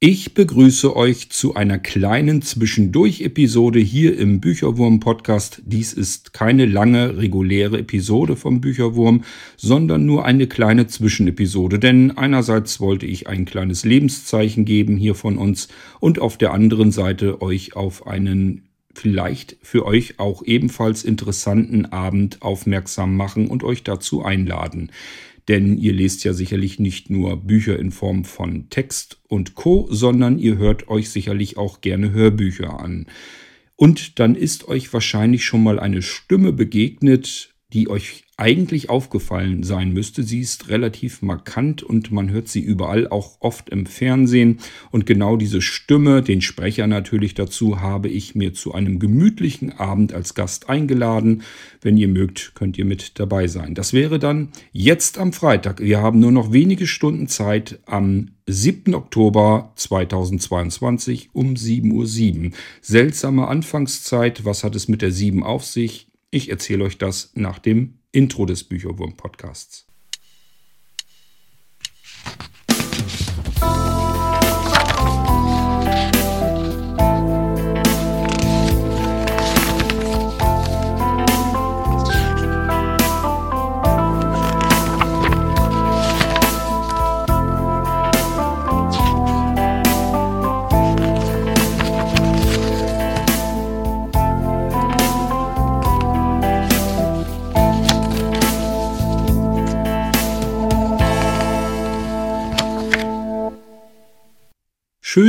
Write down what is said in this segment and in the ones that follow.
Ich begrüße euch zu einer kleinen Zwischendurch-Episode hier im Bücherwurm-Podcast. Dies ist keine lange, reguläre Episode vom Bücherwurm, sondern nur eine kleine Zwischenepisode. Denn einerseits wollte ich ein kleines Lebenszeichen geben hier von uns und auf der anderen Seite euch auf einen vielleicht für euch auch ebenfalls interessanten Abend aufmerksam machen und euch dazu einladen denn ihr lest ja sicherlich nicht nur Bücher in Form von Text und Co, sondern ihr hört euch sicherlich auch gerne Hörbücher an. Und dann ist euch wahrscheinlich schon mal eine Stimme begegnet, die euch eigentlich aufgefallen sein müsste. Sie ist relativ markant und man hört sie überall, auch oft im Fernsehen. Und genau diese Stimme, den Sprecher natürlich dazu, habe ich mir zu einem gemütlichen Abend als Gast eingeladen. Wenn ihr mögt, könnt ihr mit dabei sein. Das wäre dann jetzt am Freitag. Wir haben nur noch wenige Stunden Zeit am 7. Oktober 2022 um 7.07 Uhr. Seltsame Anfangszeit. Was hat es mit der 7 auf sich? Ich erzähle euch das nach dem Intro des Bücherwurm-Podcasts.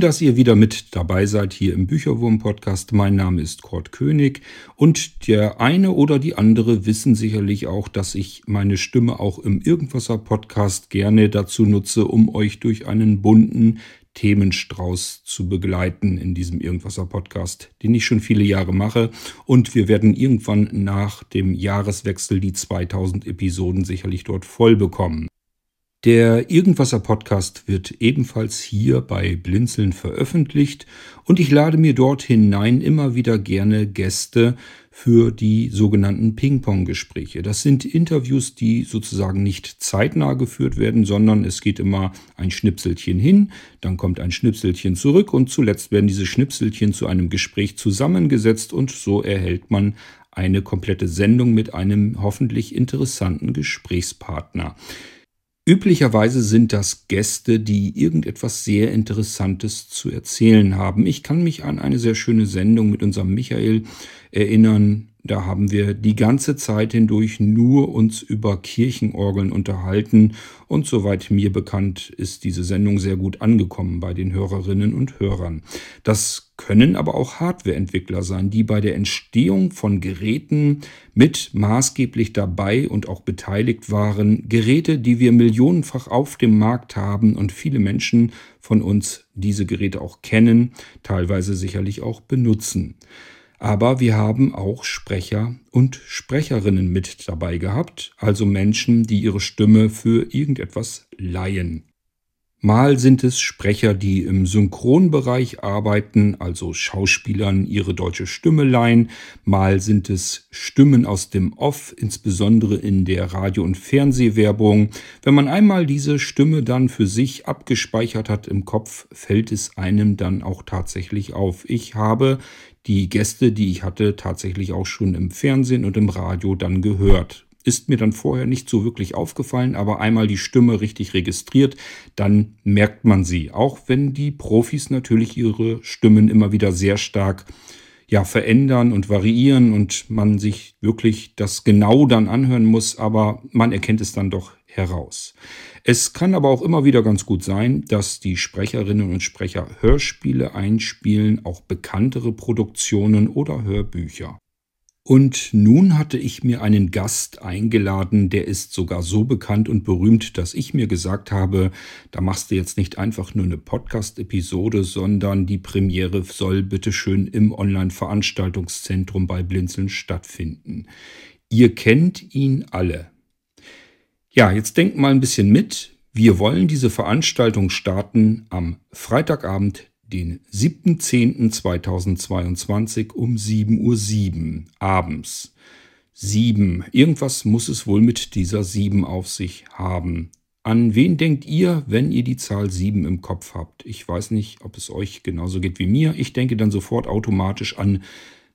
Dass ihr wieder mit dabei seid hier im Bücherwurm-Podcast. Mein Name ist Kurt König und der eine oder die andere wissen sicherlich auch, dass ich meine Stimme auch im Irgendwasser-Podcast gerne dazu nutze, um euch durch einen bunten Themenstrauß zu begleiten in diesem Irgendwasser-Podcast, den ich schon viele Jahre mache. Und wir werden irgendwann nach dem Jahreswechsel die 2000 Episoden sicherlich dort voll bekommen. Der Irgendwasser Podcast wird ebenfalls hier bei Blinzeln veröffentlicht und ich lade mir dort hinein immer wieder gerne Gäste für die sogenannten Ping-Pong-Gespräche. Das sind Interviews, die sozusagen nicht zeitnah geführt werden, sondern es geht immer ein Schnipselchen hin, dann kommt ein Schnipselchen zurück und zuletzt werden diese Schnipselchen zu einem Gespräch zusammengesetzt und so erhält man eine komplette Sendung mit einem hoffentlich interessanten Gesprächspartner. Üblicherweise sind das Gäste, die irgendetwas sehr Interessantes zu erzählen haben. Ich kann mich an eine sehr schöne Sendung mit unserem Michael erinnern, da haben wir die ganze Zeit hindurch nur uns über Kirchenorgeln unterhalten und soweit mir bekannt ist diese Sendung sehr gut angekommen bei den Hörerinnen und Hörern. Das können aber auch Hardwareentwickler sein, die bei der Entstehung von Geräten mit maßgeblich dabei und auch beteiligt waren. Geräte, die wir millionenfach auf dem Markt haben und viele Menschen von uns diese Geräte auch kennen, teilweise sicherlich auch benutzen. Aber wir haben auch Sprecher und Sprecherinnen mit dabei gehabt, also Menschen, die ihre Stimme für irgendetwas leihen. Mal sind es Sprecher, die im Synchronbereich arbeiten, also Schauspielern ihre deutsche Stimme leihen. Mal sind es Stimmen aus dem Off, insbesondere in der Radio- und Fernsehwerbung. Wenn man einmal diese Stimme dann für sich abgespeichert hat im Kopf, fällt es einem dann auch tatsächlich auf. Ich habe die Gäste, die ich hatte, tatsächlich auch schon im Fernsehen und im Radio dann gehört. Ist mir dann vorher nicht so wirklich aufgefallen, aber einmal die Stimme richtig registriert, dann merkt man sie. Auch wenn die Profis natürlich ihre Stimmen immer wieder sehr stark ja, verändern und variieren und man sich wirklich das genau dann anhören muss, aber man erkennt es dann doch heraus. Es kann aber auch immer wieder ganz gut sein, dass die Sprecherinnen und Sprecher Hörspiele einspielen, auch bekanntere Produktionen oder Hörbücher. Und nun hatte ich mir einen Gast eingeladen, der ist sogar so bekannt und berühmt, dass ich mir gesagt habe, da machst du jetzt nicht einfach nur eine Podcast-Episode, sondern die Premiere soll bitteschön im Online-Veranstaltungszentrum bei Blinzeln stattfinden. Ihr kennt ihn alle. Ja, jetzt denkt mal ein bisschen mit. Wir wollen diese Veranstaltung starten am Freitagabend, den 7.10.2022 um 7.07 Uhr abends. 7. Irgendwas muss es wohl mit dieser 7 auf sich haben. An wen denkt ihr, wenn ihr die Zahl 7 im Kopf habt? Ich weiß nicht, ob es euch genauso geht wie mir. Ich denke dann sofort automatisch an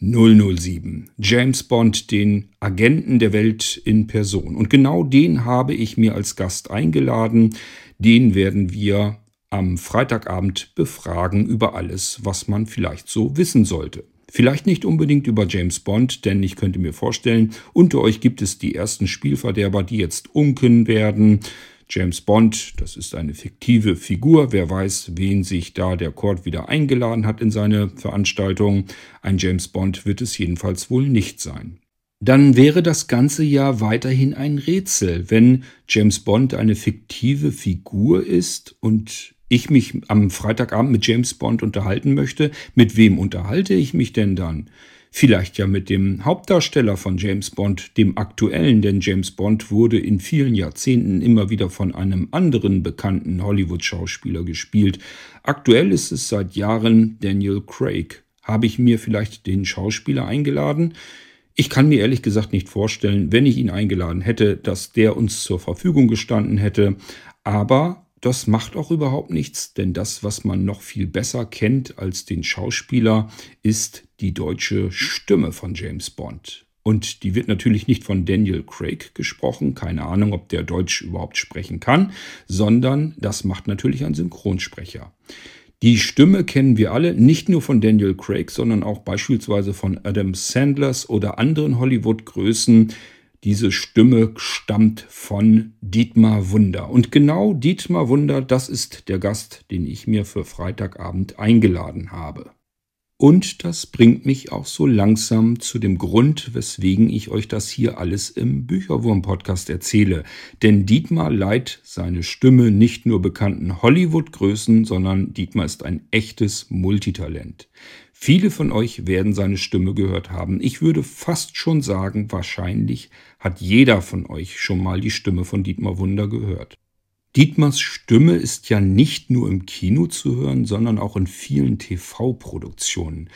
007. James Bond, den Agenten der Welt in Person. Und genau den habe ich mir als Gast eingeladen. Den werden wir am Freitagabend befragen über alles, was man vielleicht so wissen sollte. Vielleicht nicht unbedingt über James Bond, denn ich könnte mir vorstellen, unter euch gibt es die ersten Spielverderber, die jetzt unken werden. James Bond, das ist eine fiktive Figur. Wer weiß, wen sich da der Court wieder eingeladen hat in seine Veranstaltung. Ein James Bond wird es jedenfalls wohl nicht sein. Dann wäre das Ganze ja weiterhin ein Rätsel, wenn James Bond eine fiktive Figur ist und ich mich am Freitagabend mit James Bond unterhalten möchte, mit wem unterhalte ich mich denn dann? Vielleicht ja mit dem Hauptdarsteller von James Bond, dem aktuellen, denn James Bond wurde in vielen Jahrzehnten immer wieder von einem anderen bekannten Hollywood-Schauspieler gespielt. Aktuell ist es seit Jahren Daniel Craig. Habe ich mir vielleicht den Schauspieler eingeladen? Ich kann mir ehrlich gesagt nicht vorstellen, wenn ich ihn eingeladen hätte, dass der uns zur Verfügung gestanden hätte. Aber das macht auch überhaupt nichts, denn das, was man noch viel besser kennt als den Schauspieler, ist die deutsche Stimme von James Bond. Und die wird natürlich nicht von Daniel Craig gesprochen, keine Ahnung, ob der Deutsch überhaupt sprechen kann, sondern das macht natürlich ein Synchronsprecher. Die Stimme kennen wir alle, nicht nur von Daniel Craig, sondern auch beispielsweise von Adam Sandlers oder anderen Hollywood-Größen, diese Stimme stammt von Dietmar Wunder. Und genau Dietmar Wunder, das ist der Gast, den ich mir für Freitagabend eingeladen habe. Und das bringt mich auch so langsam zu dem Grund, weswegen ich euch das hier alles im Bücherwurm-Podcast erzähle. Denn Dietmar leiht seine Stimme nicht nur bekannten Hollywood-Größen, sondern Dietmar ist ein echtes Multitalent. Viele von euch werden seine Stimme gehört haben. Ich würde fast schon sagen, wahrscheinlich hat jeder von euch schon mal die Stimme von Dietmar Wunder gehört. Dietmars Stimme ist ja nicht nur im Kino zu hören, sondern auch in vielen TV-Produktionen.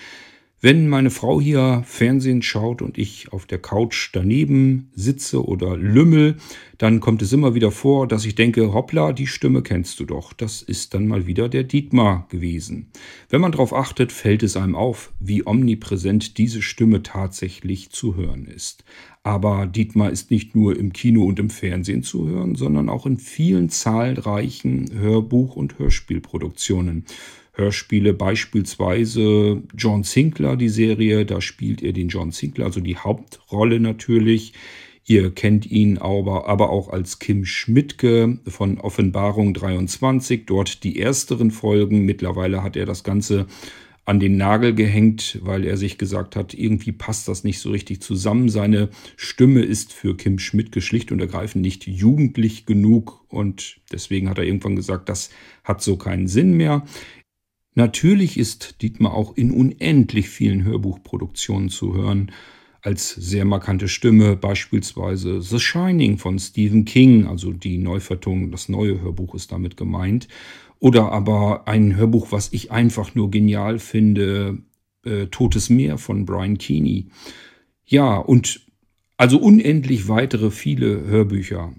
Wenn meine Frau hier Fernsehen schaut und ich auf der Couch daneben sitze oder lümmel, dann kommt es immer wieder vor, dass ich denke, hoppla, die Stimme kennst du doch. Das ist dann mal wieder der Dietmar gewesen. Wenn man darauf achtet, fällt es einem auf, wie omnipräsent diese Stimme tatsächlich zu hören ist. Aber Dietmar ist nicht nur im Kino und im Fernsehen zu hören, sondern auch in vielen zahlreichen Hörbuch- und Hörspielproduktionen. Hörspiele, beispielsweise John Sinclair, die Serie, da spielt er den John Sinclair, also die Hauptrolle natürlich. Ihr kennt ihn aber, aber auch als Kim Schmidtke von Offenbarung 23, dort die ersteren Folgen. Mittlerweile hat er das Ganze an den Nagel gehängt, weil er sich gesagt hat, irgendwie passt das nicht so richtig zusammen. Seine Stimme ist für Kim Schmidtke schlicht und ergreifend nicht jugendlich genug und deswegen hat er irgendwann gesagt, das hat so keinen Sinn mehr. Natürlich ist Dietmar auch in unendlich vielen Hörbuchproduktionen zu hören, als sehr markante Stimme, beispielsweise The Shining von Stephen King, also die Neuvertonung, das neue Hörbuch ist damit gemeint. Oder aber ein Hörbuch, was ich einfach nur genial finde, äh, Totes Meer von Brian Keeney. Ja, und also unendlich weitere viele Hörbücher.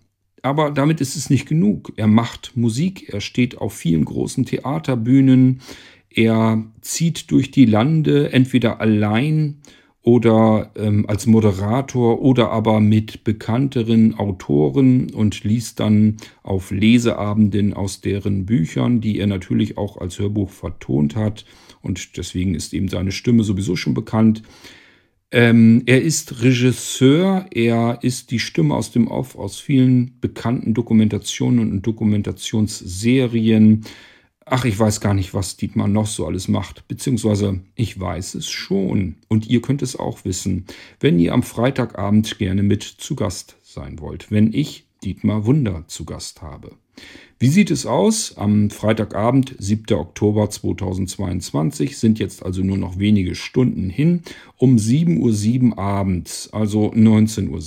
Aber damit ist es nicht genug. Er macht Musik, er steht auf vielen großen Theaterbühnen, er zieht durch die Lande, entweder allein oder ähm, als Moderator oder aber mit bekannteren Autoren und liest dann auf Leseabenden aus deren Büchern, die er natürlich auch als Hörbuch vertont hat. Und deswegen ist eben seine Stimme sowieso schon bekannt. Ähm, er ist Regisseur, er ist die Stimme aus dem Off aus vielen bekannten Dokumentationen und Dokumentationsserien. Ach, ich weiß gar nicht, was Dietmar noch so alles macht, beziehungsweise ich weiß es schon und ihr könnt es auch wissen, wenn ihr am Freitagabend gerne mit zu Gast sein wollt, wenn ich Dietmar Wunder zu Gast habe. Wie sieht es aus? Am Freitagabend, 7. Oktober 2022, sind jetzt also nur noch wenige Stunden hin, um 7.07 Uhr abends, also 19.07 Uhr.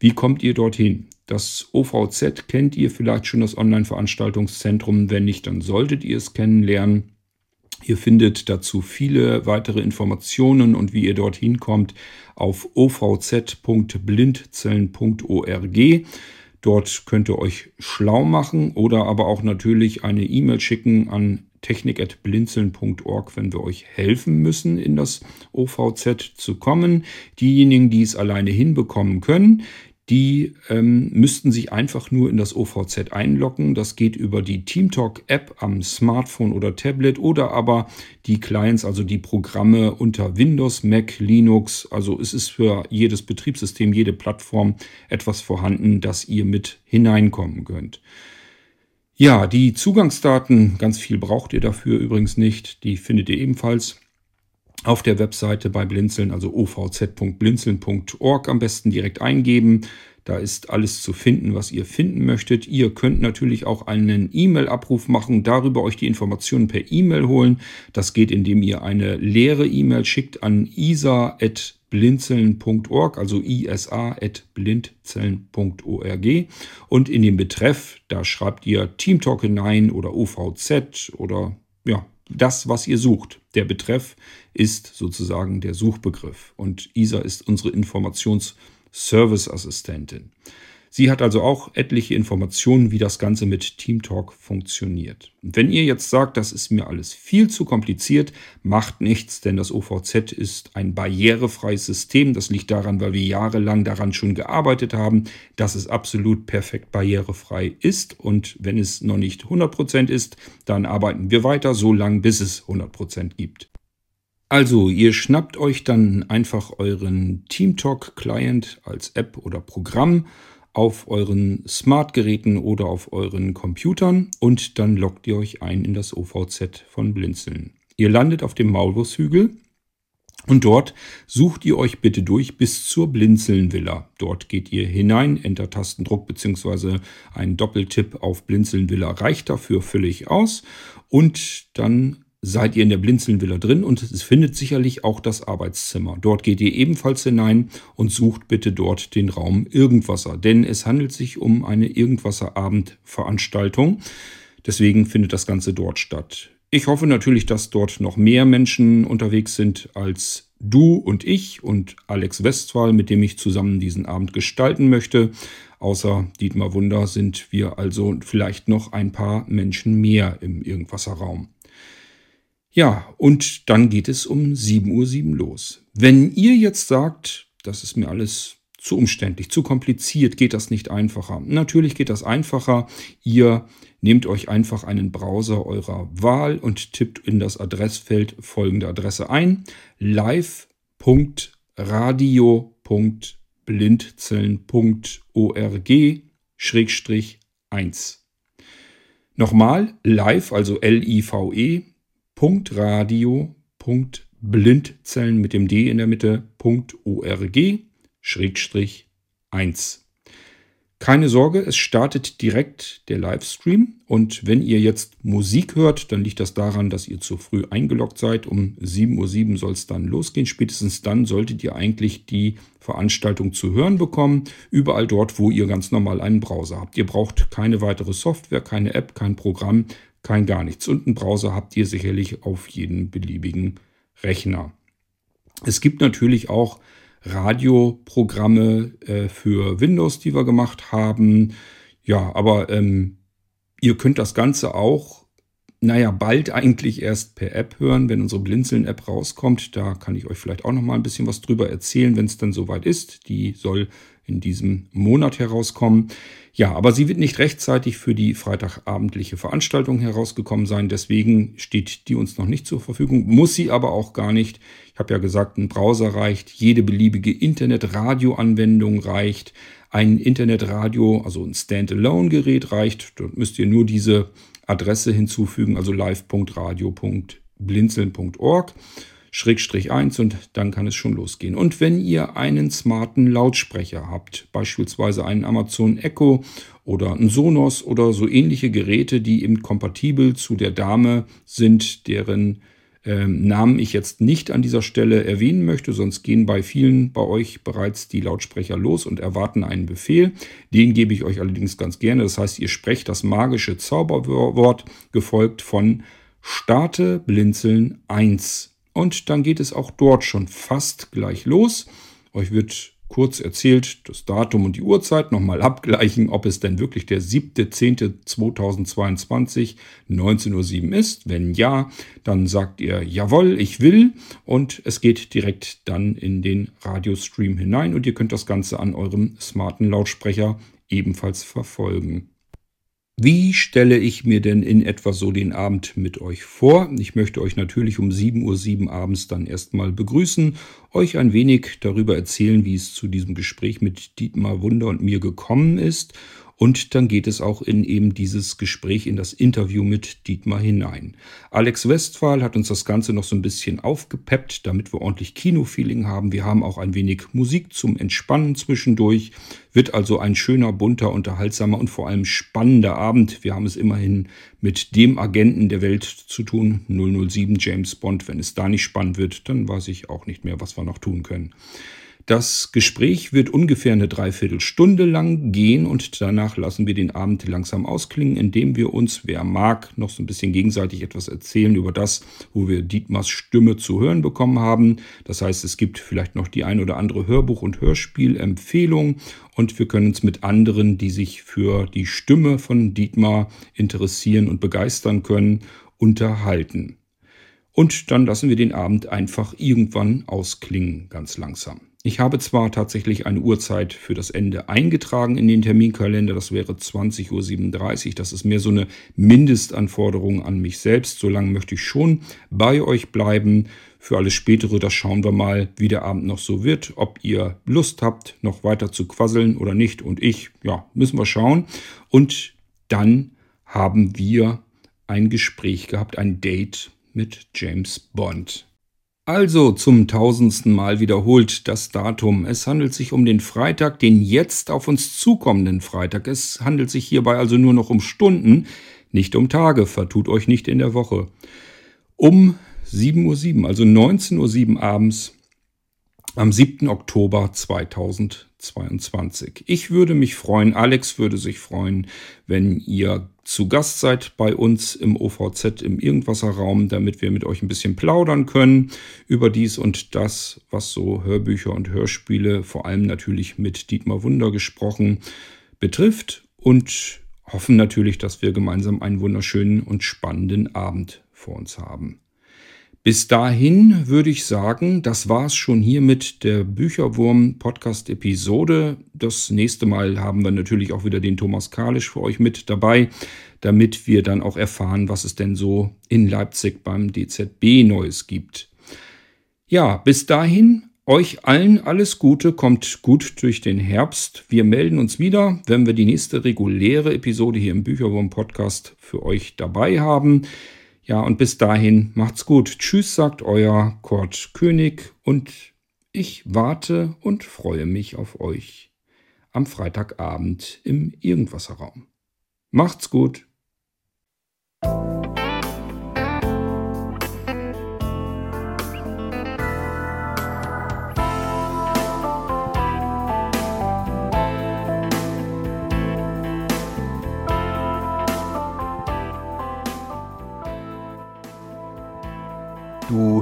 Wie kommt ihr dorthin? Das OVZ kennt ihr vielleicht schon, das Online-Veranstaltungszentrum. Wenn nicht, dann solltet ihr es kennenlernen. Ihr findet dazu viele weitere Informationen und wie ihr dorthin kommt auf ovz.blindzellen.org. Dort könnt ihr euch schlau machen oder aber auch natürlich eine E-Mail schicken an technik.blinzeln.org, wenn wir euch helfen müssen, in das OVZ zu kommen. Diejenigen, die es alleine hinbekommen können, die ähm, müssten sich einfach nur in das OVZ einloggen. Das geht über die TeamTalk-App am Smartphone oder Tablet oder aber die Clients, also die Programme unter Windows, Mac, Linux. Also es ist für jedes Betriebssystem, jede Plattform etwas vorhanden, dass ihr mit hineinkommen könnt. Ja, die Zugangsdaten, ganz viel braucht ihr dafür übrigens nicht. Die findet ihr ebenfalls auf der Webseite bei Blinzeln, also ovz.blinzeln.org am besten direkt eingeben. Da ist alles zu finden, was ihr finden möchtet. Ihr könnt natürlich auch einen E-Mail-Abruf machen, darüber euch die Informationen per E-Mail holen. Das geht, indem ihr eine leere E-Mail schickt an isa.blinzeln.org, also isa.blinzeln.org. Und in dem Betreff, da schreibt ihr Team Talk hinein oder OVZ oder ja, das, was ihr sucht. Der Betreff ist sozusagen der Suchbegriff und ISA ist unsere Informations-Service-Assistentin. Sie hat also auch etliche Informationen, wie das Ganze mit TeamTalk funktioniert. Und wenn ihr jetzt sagt, das ist mir alles viel zu kompliziert, macht nichts, denn das OVZ ist ein barrierefreies System. Das liegt daran, weil wir jahrelang daran schon gearbeitet haben, dass es absolut perfekt barrierefrei ist. Und wenn es noch nicht 100% ist, dann arbeiten wir weiter, so lange bis es 100% gibt. Also, ihr schnappt euch dann einfach euren TeamTalk-Client als App oder Programm auf euren Smartgeräten oder auf euren Computern und dann loggt ihr euch ein in das OVZ von Blinzeln. Ihr landet auf dem Maulwurfshügel und dort sucht ihr euch bitte durch bis zur Blinzeln-Villa. Dort geht ihr hinein, Enter-Tastendruck bzw. ein Doppeltipp auf Blinzeln-Villa reicht dafür völlig aus und dann seid ihr in der Blinzelnvilla drin und es findet sicherlich auch das Arbeitszimmer. Dort geht ihr ebenfalls hinein und sucht bitte dort den Raum Irgendwasser, denn es handelt sich um eine Irgendwasserabendveranstaltung. Deswegen findet das Ganze dort statt. Ich hoffe natürlich, dass dort noch mehr Menschen unterwegs sind als du und ich und Alex Westphal, mit dem ich zusammen diesen Abend gestalten möchte. Außer Dietmar Wunder sind wir also vielleicht noch ein paar Menschen mehr im Irgendwasserraum. Ja, und dann geht es um 7.07 Uhr los. Wenn ihr jetzt sagt, das ist mir alles zu umständlich, zu kompliziert, geht das nicht einfacher. Natürlich geht das einfacher. Ihr nehmt euch einfach einen Browser eurer Wahl und tippt in das Adressfeld folgende Adresse ein: live.radio.blindzellen.org 1. Nochmal live, also L-I-V-E www.radio.blindzellen mit dem D in der Mitte.org Schrägstrich 1. Keine Sorge, es startet direkt der Livestream und wenn ihr jetzt Musik hört, dann liegt das daran, dass ihr zu früh eingeloggt seid. Um 7.07 Uhr soll es dann losgehen. Spätestens dann solltet ihr eigentlich die Veranstaltung zu hören bekommen. Überall dort, wo ihr ganz normal einen Browser habt. Ihr braucht keine weitere Software, keine App, kein Programm kein gar nichts. Und einen Browser habt ihr sicherlich auf jedem beliebigen Rechner. Es gibt natürlich auch Radioprogramme äh, für Windows, die wir gemacht haben. Ja, aber ähm, ihr könnt das Ganze auch, naja, bald eigentlich erst per App hören, wenn unsere Blinzeln-App rauskommt. Da kann ich euch vielleicht auch noch mal ein bisschen was drüber erzählen, wenn es dann soweit ist. Die soll in diesem Monat herauskommen. Ja, aber sie wird nicht rechtzeitig für die freitagabendliche Veranstaltung herausgekommen sein. Deswegen steht die uns noch nicht zur Verfügung. Muss sie aber auch gar nicht. Ich habe ja gesagt, ein Browser reicht. Jede beliebige Internet-Radio-Anwendung reicht. Ein Internetradio, also ein Standalone-Gerät reicht. Dort müsst ihr nur diese Adresse hinzufügen, also live.radio.blinzeln.org. Schrägstrich 1 und dann kann es schon losgehen. Und wenn ihr einen smarten Lautsprecher habt, beispielsweise einen Amazon Echo oder einen Sonos oder so ähnliche Geräte, die eben kompatibel zu der Dame sind, deren ähm, Namen ich jetzt nicht an dieser Stelle erwähnen möchte, sonst gehen bei vielen bei euch bereits die Lautsprecher los und erwarten einen Befehl. Den gebe ich euch allerdings ganz gerne. Das heißt, ihr sprecht das magische Zauberwort gefolgt von Starte Blinzeln 1 und dann geht es auch dort schon fast gleich los. Euch wird kurz erzählt, das Datum und die Uhrzeit, nochmal abgleichen, ob es denn wirklich der 7.10.2022 19.07 Uhr ist. Wenn ja, dann sagt ihr, jawohl, ich will und es geht direkt dann in den Radiostream hinein und ihr könnt das Ganze an eurem smarten Lautsprecher ebenfalls verfolgen. Wie stelle ich mir denn in etwa so den Abend mit euch vor? Ich möchte euch natürlich um 7.07 Uhr abends dann erstmal begrüßen, euch ein wenig darüber erzählen, wie es zu diesem Gespräch mit Dietmar Wunder und mir gekommen ist und dann geht es auch in eben dieses Gespräch, in das Interview mit Dietmar hinein. Alex Westphal hat uns das Ganze noch so ein bisschen aufgepeppt, damit wir ordentlich Kinofeeling haben. Wir haben auch ein wenig Musik zum Entspannen zwischendurch. Wird also ein schöner, bunter, unterhaltsamer und vor allem spannender Abend. Wir haben es immerhin mit dem Agenten der Welt zu tun, 007 James Bond. Wenn es da nicht spannend wird, dann weiß ich auch nicht mehr, was wir noch tun können. Das Gespräch wird ungefähr eine Dreiviertelstunde lang gehen und danach lassen wir den Abend langsam ausklingen, indem wir uns, wer mag, noch so ein bisschen gegenseitig etwas erzählen über das, wo wir Dietmars Stimme zu hören bekommen haben. Das heißt, es gibt vielleicht noch die ein oder andere Hörbuch- und Hörspielempfehlung und wir können uns mit anderen, die sich für die Stimme von Dietmar interessieren und begeistern können, unterhalten. Und dann lassen wir den Abend einfach irgendwann ausklingen, ganz langsam. Ich habe zwar tatsächlich eine Uhrzeit für das Ende eingetragen in den Terminkalender, das wäre 20.37 Uhr. Das ist mehr so eine Mindestanforderung an mich selbst. Solange möchte ich schon bei euch bleiben. Für alles Spätere, das schauen wir mal, wie der Abend noch so wird. Ob ihr Lust habt, noch weiter zu quasseln oder nicht. Und ich, ja, müssen wir schauen. Und dann haben wir ein Gespräch gehabt, ein Date mit James Bond. Also zum tausendsten Mal wiederholt das Datum. Es handelt sich um den Freitag, den jetzt auf uns zukommenden Freitag. Es handelt sich hierbei also nur noch um Stunden, nicht um Tage. Vertut euch nicht in der Woche. Um 7.07 Uhr, also 19.07 Uhr abends am 7. Oktober 2022. Ich würde mich freuen, Alex würde sich freuen, wenn ihr zu Gast seid bei uns im OVZ im Irgendwasserraum, damit wir mit euch ein bisschen plaudern können über dies und das, was so Hörbücher und Hörspiele, vor allem natürlich mit Dietmar Wunder gesprochen, betrifft und hoffen natürlich, dass wir gemeinsam einen wunderschönen und spannenden Abend vor uns haben. Bis dahin würde ich sagen, das war's schon hier mit der Bücherwurm Podcast Episode. Das nächste Mal haben wir natürlich auch wieder den Thomas Kalisch für euch mit dabei, damit wir dann auch erfahren, was es denn so in Leipzig beim DZB Neues gibt. Ja, bis dahin euch allen alles Gute, kommt gut durch den Herbst. Wir melden uns wieder, wenn wir die nächste reguläre Episode hier im Bücherwurm Podcast für euch dabei haben. Ja, und bis dahin macht's gut. Tschüss, sagt euer Kurt König und ich warte und freue mich auf euch am Freitagabend im Irgendwasserraum. Macht's gut.